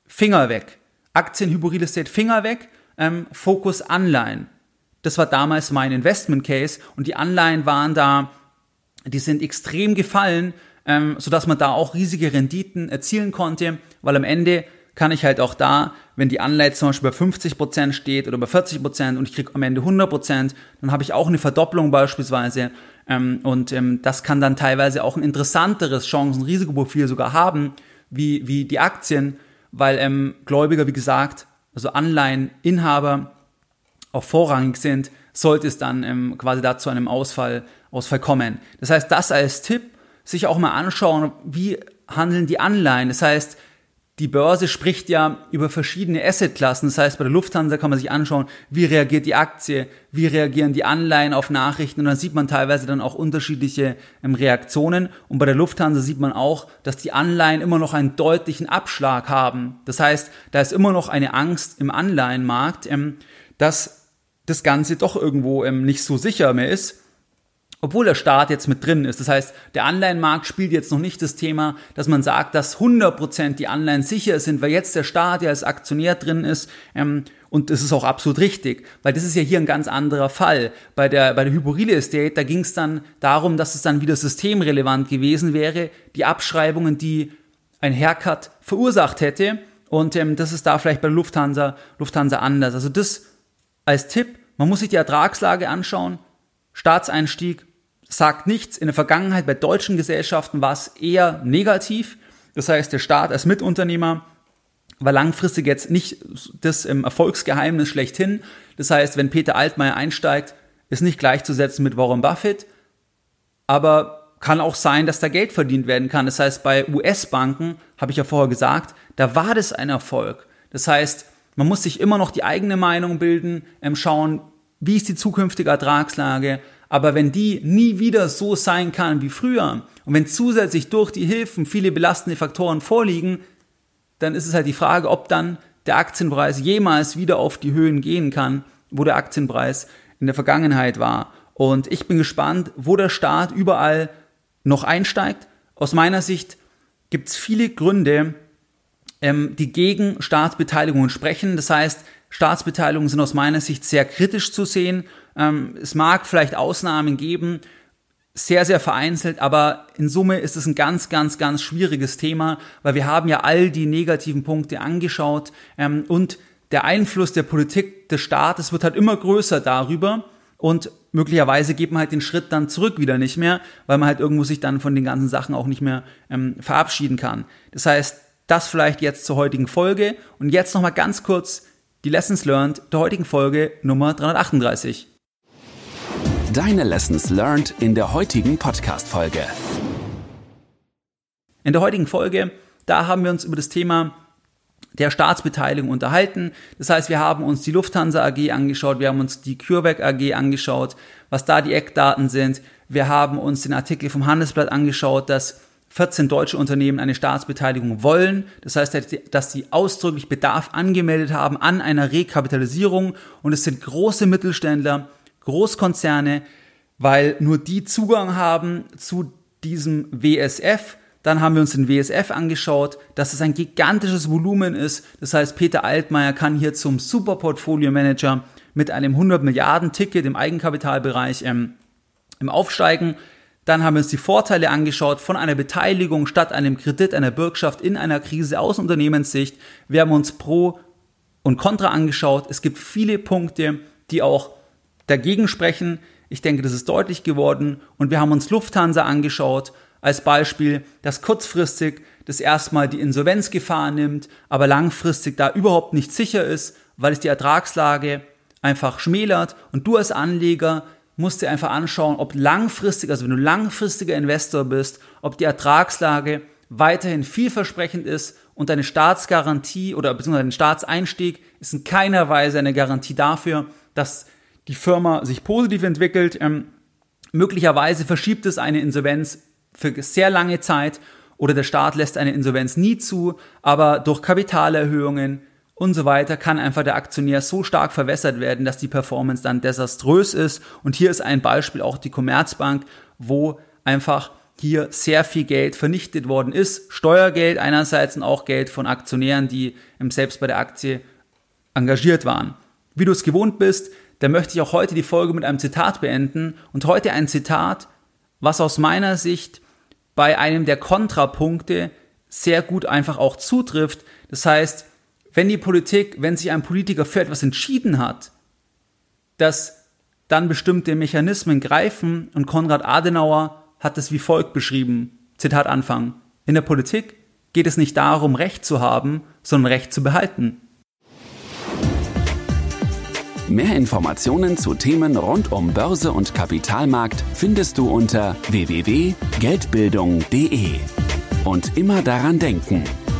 [SPEAKER 1] Finger weg. Aktien, Hybrid Estate, Finger weg. Ähm, Fokus Anleihen. Das war damals mein Investment Case und die Anleihen waren da, die sind extrem gefallen, ähm, sodass man da auch riesige Renditen erzielen konnte, weil am Ende kann ich halt auch da, wenn die Anleihe zum Beispiel bei 50% steht oder bei 40% und ich kriege am Ende 100%, dann habe ich auch eine Verdopplung beispielsweise ähm, und ähm, das kann dann teilweise auch ein interessanteres Chancen-Risikoprofil sogar haben, wie, wie die Aktien, weil ähm, Gläubiger, wie gesagt, also Anleiheninhaber auch vorrangig sind, sollte es dann ähm, quasi dazu zu einem Ausfall, Ausfall kommen. Das heißt, das als Tipp, sich auch mal anschauen, wie handeln die Anleihen. Das heißt, die Börse spricht ja über verschiedene Assetklassen. Das heißt, bei der Lufthansa kann man sich anschauen, wie reagiert die Aktie, wie reagieren die Anleihen auf Nachrichten und dann sieht man teilweise dann auch unterschiedliche ähm, Reaktionen. Und bei der Lufthansa sieht man auch, dass die Anleihen immer noch einen deutlichen Abschlag haben. Das heißt, da ist immer noch eine Angst im Anleihenmarkt, ähm, dass das Ganze doch irgendwo ähm, nicht so sicher mehr ist, obwohl der Staat jetzt mit drin ist. Das heißt, der Anleihenmarkt spielt jetzt noch nicht das Thema, dass man sagt, dass 100% die Anleihen sicher sind, weil jetzt der Staat ja als Aktionär drin ist. Ähm, und das ist auch absolut richtig, weil das ist ja hier ein ganz anderer Fall. Bei der, bei der Hyporile Estate, da ging es dann darum, dass es dann wieder systemrelevant gewesen wäre, die Abschreibungen, die ein Haircut verursacht hätte. Und ähm, das ist da vielleicht bei Lufthansa, Lufthansa anders. Also das als Tipp, man muss sich die Ertragslage anschauen. Staatseinstieg sagt nichts. In der Vergangenheit bei deutschen Gesellschaften war es eher negativ. Das heißt, der Staat als Mitunternehmer war langfristig jetzt nicht das Erfolgsgeheimnis schlechthin. Das heißt, wenn Peter Altmaier einsteigt, ist nicht gleichzusetzen mit Warren Buffett, aber kann auch sein, dass da Geld verdient werden kann. Das heißt, bei US-Banken, habe ich ja vorher gesagt, da war das ein Erfolg. Das heißt, man muss sich immer noch die eigene Meinung bilden, ähm, schauen, wie ist die zukünftige Ertragslage. Aber wenn die nie wieder so sein kann wie früher und wenn zusätzlich durch die Hilfen viele belastende Faktoren vorliegen, dann ist es halt die Frage, ob dann der Aktienpreis jemals wieder auf die Höhen gehen kann, wo der Aktienpreis in der Vergangenheit war. Und ich bin gespannt, wo der Staat überall noch einsteigt. Aus meiner Sicht gibt es viele Gründe, ähm, die gegen Staatsbeteiligungen sprechen. Das heißt, Staatsbeteiligungen sind aus meiner Sicht sehr kritisch zu sehen. Ähm, es mag vielleicht Ausnahmen geben, sehr, sehr vereinzelt, aber in Summe ist es ein ganz, ganz, ganz schwieriges Thema, weil wir haben ja all die negativen Punkte angeschaut ähm, und der Einfluss der Politik des Staates wird halt immer größer darüber und möglicherweise geht man halt den Schritt dann zurück wieder nicht mehr, weil man halt irgendwo sich dann von den ganzen Sachen auch nicht mehr ähm, verabschieden kann. Das heißt, das vielleicht jetzt zur heutigen Folge. Und jetzt nochmal ganz kurz die Lessons Learned der heutigen Folge Nummer 338.
[SPEAKER 2] Deine Lessons Learned in der heutigen Podcast-Folge.
[SPEAKER 1] In der heutigen Folge, da haben wir uns über das Thema der Staatsbeteiligung unterhalten. Das heißt, wir haben uns die Lufthansa AG angeschaut, wir haben uns die CureVac AG angeschaut, was da die Eckdaten sind. Wir haben uns den Artikel vom Handelsblatt angeschaut, dass 14 deutsche Unternehmen eine Staatsbeteiligung wollen. Das heißt, dass sie ausdrücklich Bedarf angemeldet haben an einer Rekapitalisierung. Und es sind große Mittelständler, Großkonzerne, weil nur die Zugang haben zu diesem WSF. Dann haben wir uns den WSF angeschaut, dass es ein gigantisches Volumen ist. Das heißt, Peter Altmaier kann hier zum Superportfolio Manager mit einem 100 Milliarden Ticket im Eigenkapitalbereich ähm, im Aufsteigen. Dann haben wir uns die Vorteile angeschaut von einer Beteiligung statt einem Kredit, einer Bürgschaft in einer Krise aus Unternehmenssicht. Wir haben uns Pro und Contra angeschaut. Es gibt viele Punkte, die auch dagegen sprechen. Ich denke, das ist deutlich geworden. Und wir haben uns Lufthansa angeschaut als Beispiel, dass kurzfristig das erstmal die Insolvenzgefahr nimmt, aber langfristig da überhaupt nicht sicher ist, weil es die Ertragslage einfach schmälert und du als Anleger musst dir einfach anschauen, ob langfristig, also wenn du langfristiger Investor bist, ob die Ertragslage weiterhin vielversprechend ist und deine Staatsgarantie oder beziehungsweise dein Staatseinstieg ist in keiner Weise eine Garantie dafür, dass die Firma sich positiv entwickelt. Ähm, möglicherweise verschiebt es eine Insolvenz für sehr lange Zeit oder der Staat lässt eine Insolvenz nie zu, aber durch Kapitalerhöhungen, und so weiter, kann einfach der Aktionär so stark verwässert werden, dass die Performance dann desaströs ist. Und hier ist ein Beispiel auch die Commerzbank, wo einfach hier sehr viel Geld vernichtet worden ist. Steuergeld einerseits und auch Geld von Aktionären, die selbst bei der Aktie engagiert waren. Wie du es gewohnt bist, da möchte ich auch heute die Folge mit einem Zitat beenden. Und heute ein Zitat, was aus meiner Sicht bei einem der Kontrapunkte sehr gut einfach auch zutrifft. Das heißt, wenn die Politik, wenn sich ein Politiker für etwas entschieden hat, dass dann bestimmte Mechanismen greifen und Konrad Adenauer hat es wie folgt beschrieben, Zitat Anfang, in der Politik geht es nicht darum, Recht zu haben, sondern Recht zu behalten.
[SPEAKER 2] Mehr Informationen zu Themen rund um Börse und Kapitalmarkt findest du unter www.geldbildung.de. Und immer daran denken,